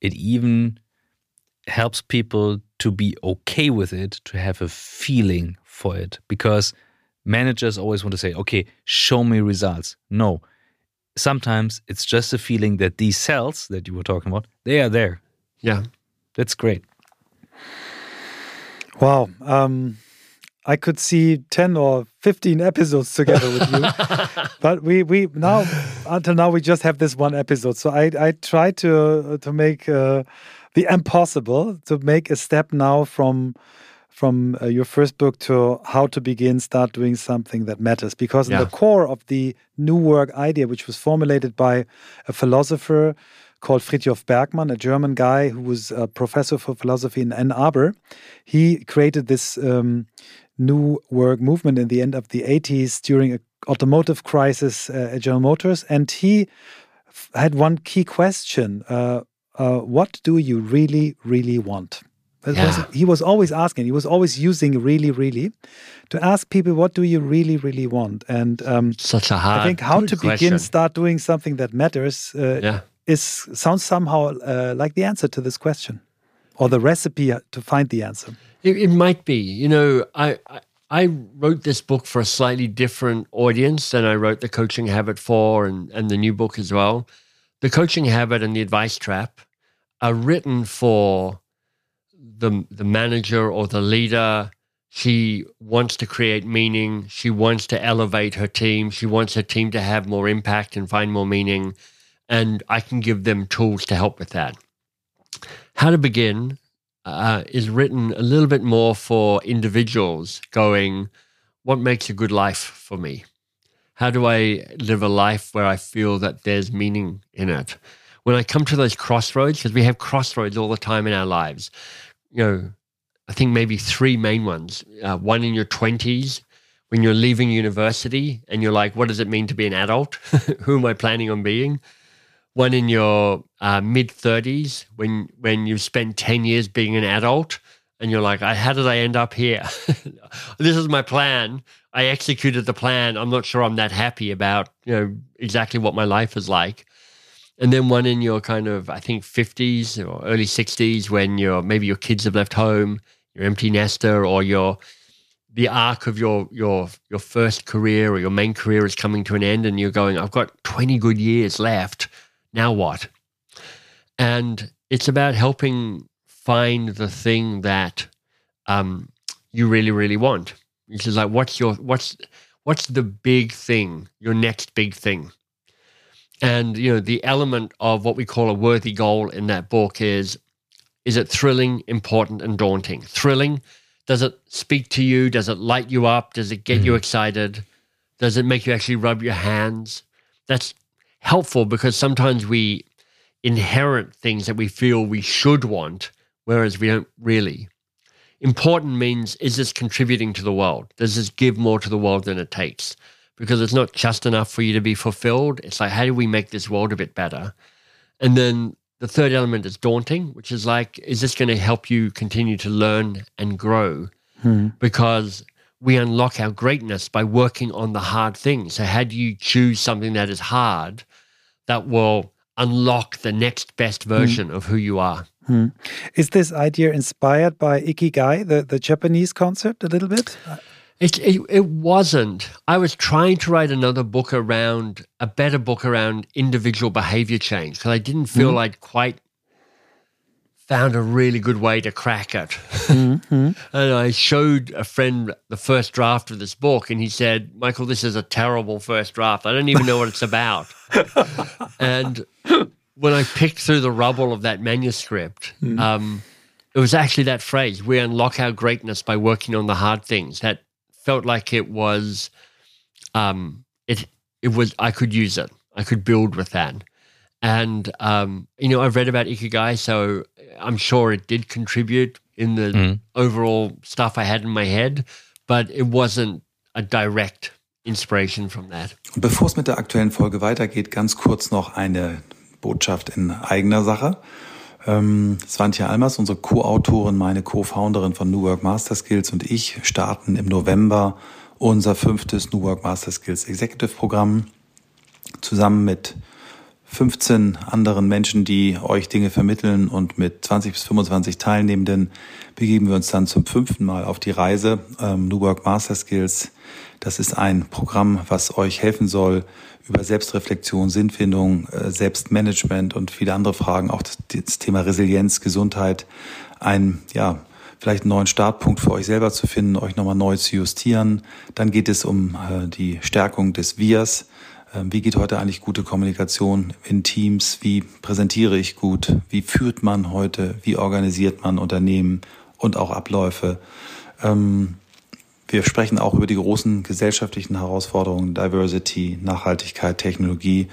it even helps people to be okay with it, to have a feeling for it. Because managers always want to say, okay, show me results. No. Sometimes it's just a feeling that these cells that you were talking about, they are there. Yeah. That's great. Wow. Um, I could see 10 or 15 episodes together with you. but we, we now, until now, we just have this one episode. So I, I try to, to make uh, the impossible, to make a step now from from uh, your first book to how to begin start doing something that matters because in the core of the new work idea which was formulated by a philosopher called Frithjof Bergmann, a German guy who was a professor for philosophy in Ann Arbor. He created this um, new work movement in the end of the 80s during a automotive crisis uh, at General Motors. And he had one key question uh, uh, What do you really, really want? Yeah. he was always asking, he was always using really, really to ask people, What do you really, really want? And um, Such a hard I think how to begin start doing something that matters uh, Yeah. is sounds somehow uh, like the answer to this question or the recipe uh, to find the answer. It, it might be. You know, I, I I wrote this book for a slightly different audience than I wrote the Coaching Habit for, and and the new book as well. The Coaching Habit and the Advice Trap are written for the the manager or the leader she wants to create meaning. She wants to elevate her team. She wants her team to have more impact and find more meaning. And i can give them tools to help with that. How to begin uh, is written a little bit more for individuals going what makes a good life for me? How do i live a life where i feel that there's meaning in it? When i come to those crossroads because we have crossroads all the time in our lives you know, I think maybe three main ones. Uh, one in your 20s when you're leaving university and you're like, what does it mean to be an adult? Who am I planning on being? One in your uh, mid 30s when, when you've spent 10 years being an adult and you're like, how did I end up here? this is my plan. I executed the plan. I'm not sure I'm that happy about, you know, exactly what my life is like and then one in your kind of I think 50s or early 60s when you're maybe your kids have left home, you're empty nester, or your the arc of your your your first career or your main career is coming to an end, and you're going, I've got 20 good years left. Now what? And it's about helping find the thing that um, you really really want. Which is like, what's your what's what's the big thing, your next big thing? And you know, the element of what we call a worthy goal in that book is is it thrilling, important, and daunting? Thrilling, does it speak to you? Does it light you up? Does it get mm. you excited? Does it make you actually rub your hands? That's helpful because sometimes we inherit things that we feel we should want, whereas we don't really. Important means is this contributing to the world? Does this give more to the world than it takes? Because it's not just enough for you to be fulfilled. It's like, how do we make this world a bit better? And then the third element is daunting, which is like, is this going to help you continue to learn and grow? Hmm. Because we unlock our greatness by working on the hard things. So, how do you choose something that is hard that will unlock the next best hmm. version hmm. of who you are? Hmm. Is this idea inspired by Ikigai, the, the Japanese concept, a little bit? It, it, it wasn't. I was trying to write another book around a better book around individual behavior change because I didn't feel mm-hmm. I'd quite found a really good way to crack it. Mm-hmm. and I showed a friend the first draft of this book, and he said, "Michael, this is a terrible first draft. I don't even know what it's about." and when I picked through the rubble of that manuscript. Mm. Um, it was actually that phrase we unlock our greatness by working on the hard things that felt like it was um it it was I could use it. I could build with that. And um, you know, I've read about Ikigai, so I'm sure it did contribute in the mm. overall stuff I had in my head, but it wasn't a direct inspiration from that. Bevor es mit der aktuellen Folge weitergeht, ganz kurz noch eine Botschaft in eigener Sache. Ähm, Svantje Almers, unsere Co-Autorin, meine Co-Founderin von New Work Master Skills und ich starten im November unser fünftes New Work Master Skills Executive Programm zusammen mit 15 anderen Menschen, die euch Dinge vermitteln und mit 20 bis 25 Teilnehmenden begeben wir uns dann zum fünften Mal auf die Reise. Ähm, New Work Master Skills, das ist ein Programm, was euch helfen soll, über Selbstreflexion, Sinnfindung, äh, Selbstmanagement und viele andere Fragen, auch das Thema Resilienz, Gesundheit, einen, ja, vielleicht einen neuen Startpunkt für euch selber zu finden, euch nochmal neu zu justieren. Dann geht es um äh, die Stärkung des Wirs. Ähm, wie geht heute eigentlich gute Kommunikation in Teams? Wie präsentiere ich gut? Wie führt man heute? Wie organisiert man Unternehmen und auch Abläufe? Ähm, wir sprechen auch über die großen gesellschaftlichen Herausforderungen, Diversity, Nachhaltigkeit, Technologie.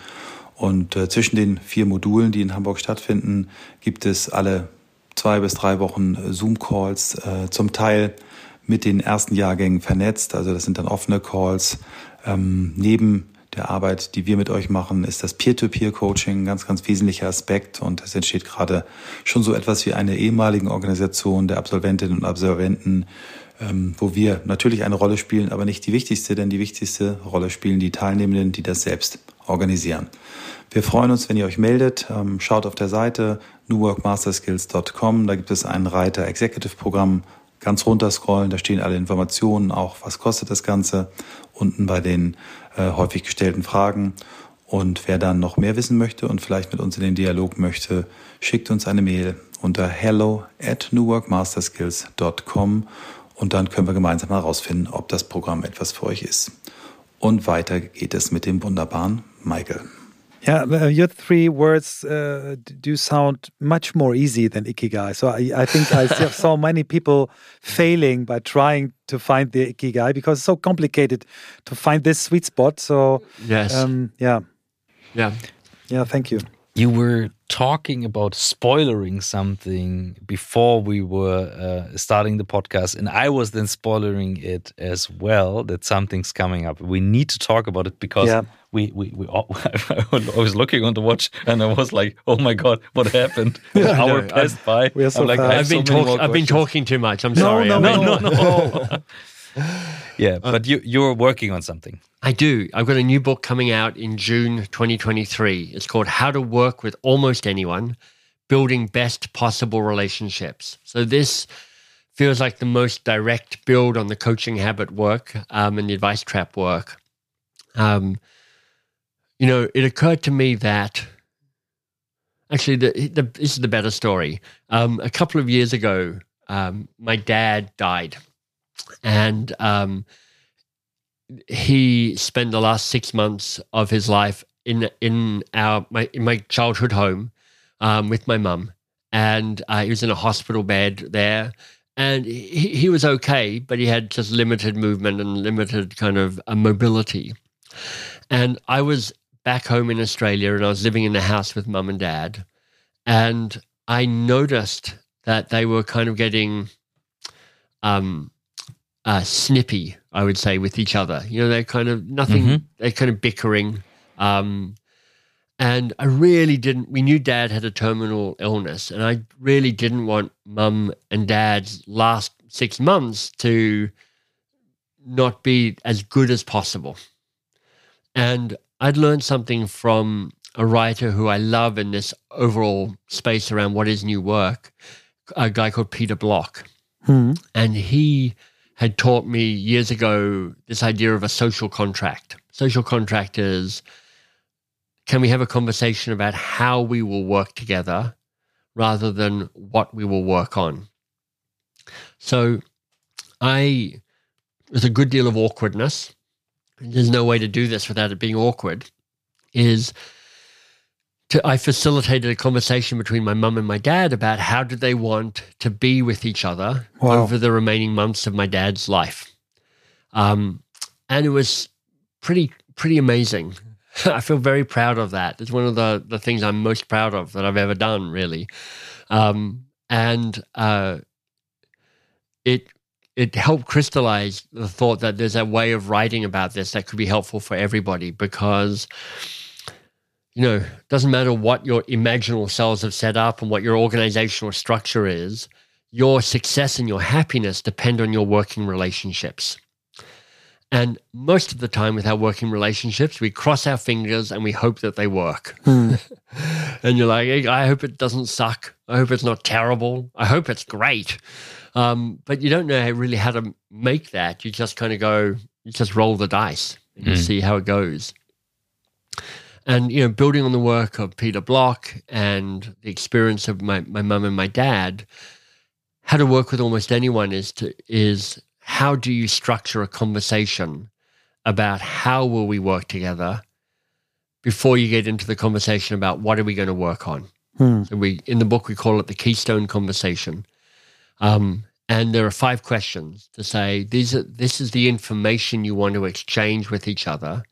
Und äh, zwischen den vier Modulen, die in Hamburg stattfinden, gibt es alle zwei bis drei Wochen äh, Zoom-Calls, äh, zum Teil mit den ersten Jahrgängen vernetzt. Also das sind dann offene Calls. Ähm, neben der Arbeit, die wir mit euch machen, ist das Peer-to-Peer-Coaching ein ganz, ganz wesentlicher Aspekt. Und es entsteht gerade schon so etwas wie eine ehemalige Organisation der Absolventinnen und Absolventen ähm, wo wir natürlich eine Rolle spielen, aber nicht die wichtigste, denn die wichtigste Rolle spielen die Teilnehmenden, die das selbst organisieren. Wir freuen uns, wenn ihr euch meldet. Ähm, schaut auf der Seite newworkmasterskills.com. Da gibt es einen Reiter Executive Programm. Ganz runter scrollen, da stehen alle Informationen, auch was kostet das Ganze, unten bei den äh, häufig gestellten Fragen. Und wer dann noch mehr wissen möchte und vielleicht mit uns in den Dialog möchte, schickt uns eine Mail unter hello at newworkmasterskills.com und dann können wir gemeinsam herausfinden, ob das Programm etwas für euch ist. Und weiter geht es mit dem wunderbaren Michael. Yeah, uh, your three words uh, do sound much more easy than ikigai. So I, I think I saw many people failing by trying to find the ikigai because it's so complicated to find this sweet spot. So yes, um, yeah, yeah, yeah. Thank you. You were talking about spoiling something before we were uh, starting the podcast, and I was then spoiling it as well. That something's coming up. We need to talk about it because yeah. we we, we all, I was looking on the watch and I was like, "Oh my god, what happened?" An hour passed by. We are so like, I've been talk, I've been talking too much. I'm no, sorry. No, I mean, no, no, no. yeah, but you you're working on something. I do. I've got a new book coming out in June 2023. It's called How to Work with Almost Anyone Building Best Possible Relationships. So, this feels like the most direct build on the coaching habit work um, and the advice trap work. Um, you know, it occurred to me that actually, the, the, this is the better story. Um, a couple of years ago, um, my dad died. And um, he spent the last six months of his life in in our my in my childhood home um, with my mum, and uh, he was in a hospital bed there. And he, he was okay, but he had just limited movement and limited kind of uh, mobility. And I was back home in Australia, and I was living in the house with mum and dad, and I noticed that they were kind of getting um, uh, snippy, I would say, with each other. You know, they're kind of nothing, Mhm. they're kind of bickering. Um, and I really didn't, we knew dad had a terminal illness, and I really didn't want mum and dad's last six months to not be as good as possible. And I'd learned something from a writer who I love in this overall space around what is new work, a guy called Peter Block. Hmm. And he had taught me years ago this idea of a social contract. Social contract is can we have a conversation about how we will work together rather than what we will work on? So I, there's a good deal of awkwardness. There's no way to do this without it being awkward. Is to, I facilitated a conversation between my mum and my dad about how did they want to be with each other Wow. over the remaining months of my dad's life, um, and it was pretty pretty amazing. I feel very proud of that. It's one of the the things I'm most proud of that I've ever done, really, um, and uh, it it helped crystallize the thought that there's a way of writing about this that could be helpful for everybody because you know, it doesn't matter what your imaginal cells have set up and what your organizational structure is, your success and your happiness depend on your working relationships. And most of the time with our working relationships, we cross our fingers and we hope that they work. and you're like, I hope it doesn't suck. I hope it's not terrible. I hope it's great. Um, but you don't know how- really how to make that. You just kind of go, you just roll the dice and you Mm. see how it goes. And you know, building on the work of Peter Block and the experience of my my mum and my dad, how to work with almost anyone is to is how do you structure a conversation about how will we work together before you get into the conversation about what are we going to work on. Hmm. So we in the book we call it the keystone conversation. Um, and there are five questions to say these are this is the information you want to exchange with each other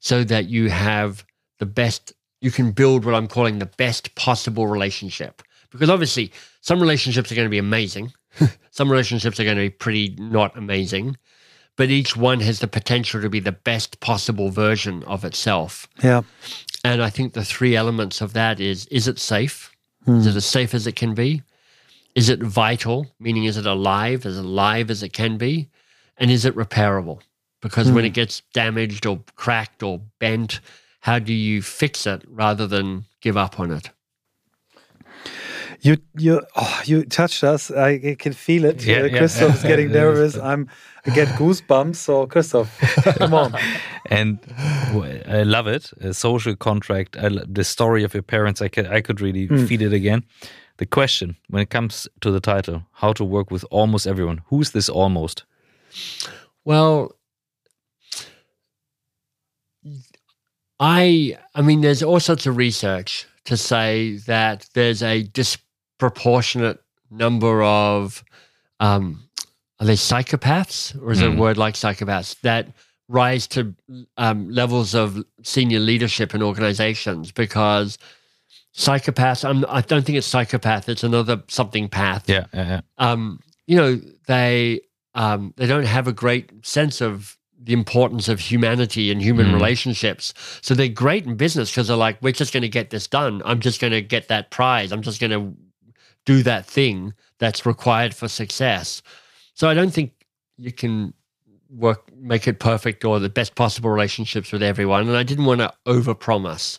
so that you have the best you can build what I'm calling the best possible relationship. Because obviously some relationships are going to be amazing. some relationships are going to be pretty not amazing. But each one has the potential to be the best possible version of itself. Yeah. And I think the three elements of that is is it safe? Hmm. Is it as safe as it can be? Is it vital? Meaning, is it alive? As alive as it can be? And is it repairable? Because when hmm. it gets damaged or cracked or bent, how do you fix it rather than give up on it? You you oh, you touched us. I can feel it. Yeah, uh, yeah. Christoph is getting nervous. I'm I get goosebumps. So Christoph, come on. and I love it. A social contract. I, the story of your parents. I could I could really feed it again. The question when it comes to the title, how to work with almost everyone. Who's this almost? Well, I I mean, there's all sorts of research to say that there's a disproportionate number of um, are they psychopaths or is it a Mm. word like psychopaths that rise to um, levels of senior leadership in organizations because psychopaths. I'm, I don't think it's psychopath. It's another something path Yeah, yeah, yeah. um, you know, they um, they don't have a great sense of the importance of humanity and human Mm. relationships. So they're great in business because they're like, we're just going to get this done. I'm just going to get that prize. I'm just going to do that thing that's required for success. So I don't think you can work make it perfect or the best possible relationships with everyone. And I didn't want to overpromise.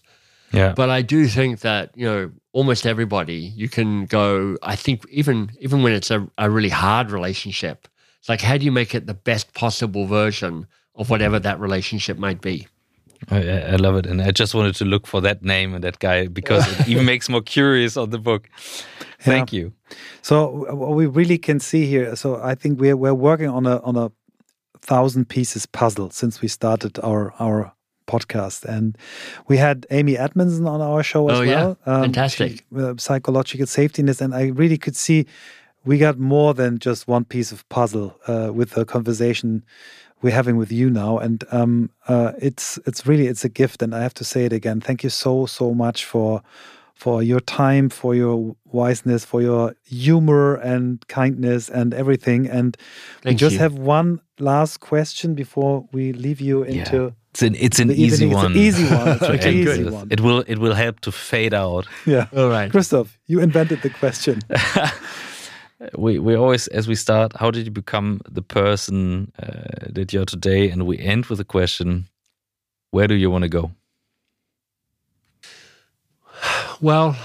yeah. But I do think that you know almost everybody you can go. I think even even when it's a, a really hard relationship, it's like how do you make it the best possible version of whatever that relationship might be. I, I I love it, and I just wanted to look for that name and that guy because it even makes more curious on the book. Thank you. So what we really can see here. So I think we're we're working on a on a thousand pieces puzzle since we started our our podcast, and we had Amy Edmondson on our show as Oh, yeah. well. Fantastic. she- uh, psychological safetyness, and I really could see we got more than just one piece of puzzle uh, with the conversation we're having with you now, and um, uh, it's it's really it's a gift, and I have to say it again. Thank you so so much for for your time, for your wiseness, for your humor and kindness and everything. And we just you. have one last question before we leave you into It's an it's an easy evening. one. It's an easy one. It's an easy one. It will it will help to fade out. yeah. All right. Christoph, you invented the question. we we always as we start how did you become the person uh, that you're today? And we end with a question where do you want to go? Well,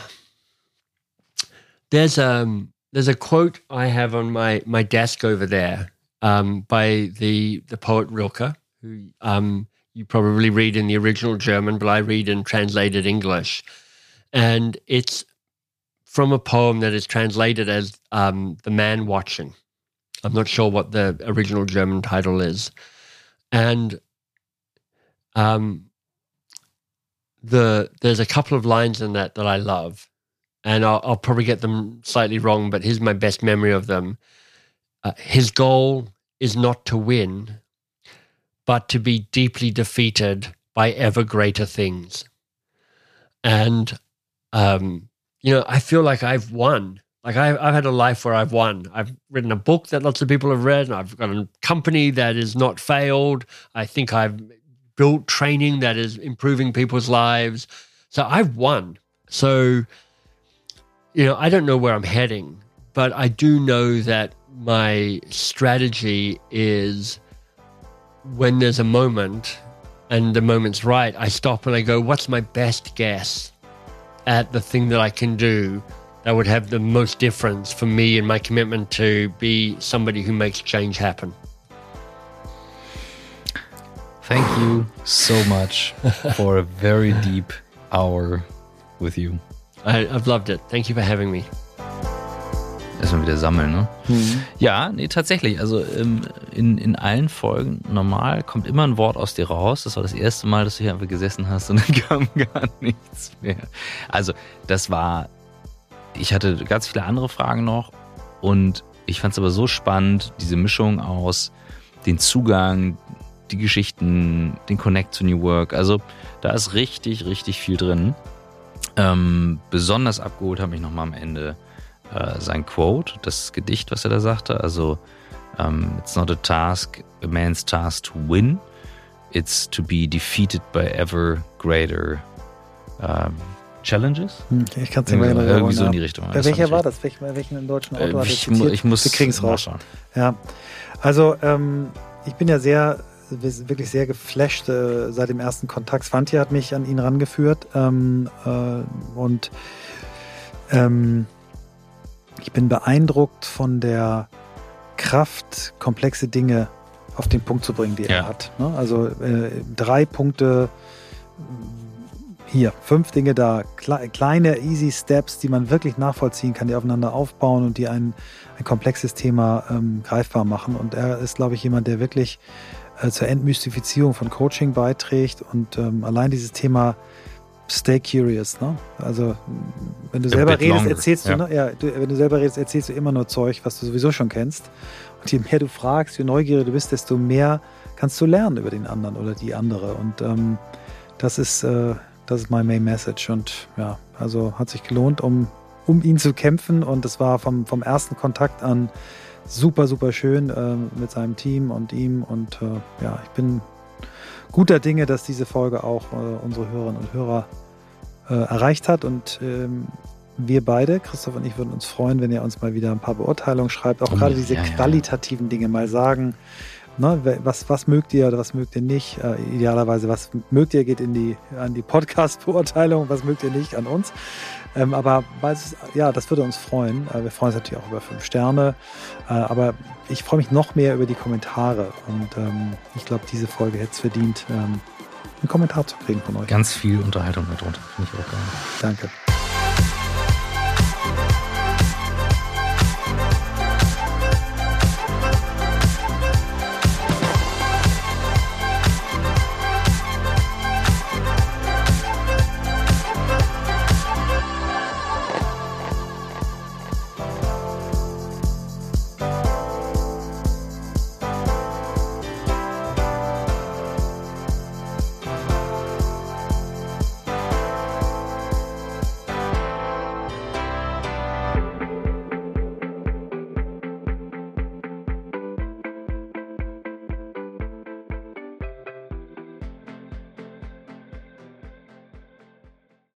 there's um there's a quote I have on my my desk over there um, by the the poet Rilke, who um, you probably read in the original German, but I read in translated English, and it's from a poem that is translated as um, "The Man Watching." I'm not sure what the original German title is, and um, the there's a couple of lines in that that I love, and I'll, I'll probably get them slightly wrong, but here's my best memory of them. Uh, his goal is not to win, but to be deeply defeated by ever greater things. And um, you know, I feel like I've won. Like I've, I've had a life where I've won. I've written a book that lots of people have read. And I've got a company that is not failed. I think I've built training that is improving people's lives. So I've won. So, you know, I don't know where I'm heading, but I do know that my strategy is when there's a moment and the moment's right, I stop and I go, what's my best guess at the thing that I can do that would have the most difference for me and my commitment to be somebody who makes change happen? thank you so much for a very deep hour with you I, I've loved it. Thank you for having me. Erstmal wieder sammeln, ne? Ja, nee, tatsächlich. Also ähm, in, in allen Folgen normal kommt immer ein Wort aus dir raus. Das war das erste Mal, dass du hier einfach gesessen hast und dann kam gar nichts mehr. Also, das war. Ich hatte ganz viele andere Fragen noch und ich fand es aber so spannend, diese Mischung aus den Zugang, die Geschichten, den Connect to New Work. Also, da ist richtig, richtig viel drin. Ähm, besonders abgeholt hat mich nochmal am Ende äh, sein Quote, das Gedicht, was er da sagte. Also, um, it's not a task, a man's task to win. It's to be defeated by ever greater um, challenges. Hm, Ich kann es nicht mehr genau irgendwie so in die Richtung. Ja, welcher war das? Welchen, welchen im deutschen echt- Autor Äh, hat ich, zitiert? ich muss Wir kriegen's raus. nachschauen. Ja, also ähm, ich bin ja sehr, wirklich sehr geflasht äh, seit dem ersten Kontakt. Svante hat mich an ihn rangeführt ähm, äh, und ähm, ich bin beeindruckt von der Kraft, komplexe Dinge auf den Punkt zu bringen, die ja. er hat. Ne? Also äh, drei Punkte hier, fünf Dinge da, kleine, easy Steps, die man wirklich nachvollziehen kann, die aufeinander aufbauen und die ein, ein komplexes Thema ähm, greifbar machen. Und er ist, glaube ich, jemand, der wirklich äh, zur Entmystifizierung von Coaching beiträgt und ähm, allein dieses Thema Stay curious, ne? Also wenn du selber redest, longer. erzählst du, ja. ne? ja, du, wenn du selber redest, erzählst du immer nur Zeug, was du sowieso schon kennst. Und je mehr du fragst, je neugieriger du bist, desto mehr kannst du lernen über den anderen oder die andere. Und ähm, das ist äh, das ist mein Main Message. Und ja, also hat sich gelohnt, um, um ihn zu kämpfen. Und es war vom, vom ersten Kontakt an super, super schön äh, mit seinem Team und ihm. Und äh, ja, ich bin guter Dinge, dass diese Folge auch äh, unsere Hörerinnen und Hörer äh, erreicht hat. Und ähm, wir beide, Christoph und ich, würden uns freuen, wenn ihr uns mal wieder ein paar Beurteilungen schreibt. Auch oh, gerade diese ja, qualitativen ja. Dinge mal sagen. Ne, was, was mögt ihr oder was mögt ihr nicht? Äh, idealerweise, was mögt ihr, geht in die, an die Podcast-Beurteilung, was mögt ihr nicht an uns. Ähm, aber ja, das würde uns freuen. Äh, wir freuen uns natürlich auch über fünf Sterne. Äh, aber ich freue mich noch mehr über die Kommentare. Und ähm, ich glaube, diese Folge hätte es verdient, ähm, einen Kommentar zu kriegen von euch. Ganz viel Unterhaltung darunter. Finde ich auch geil. Danke.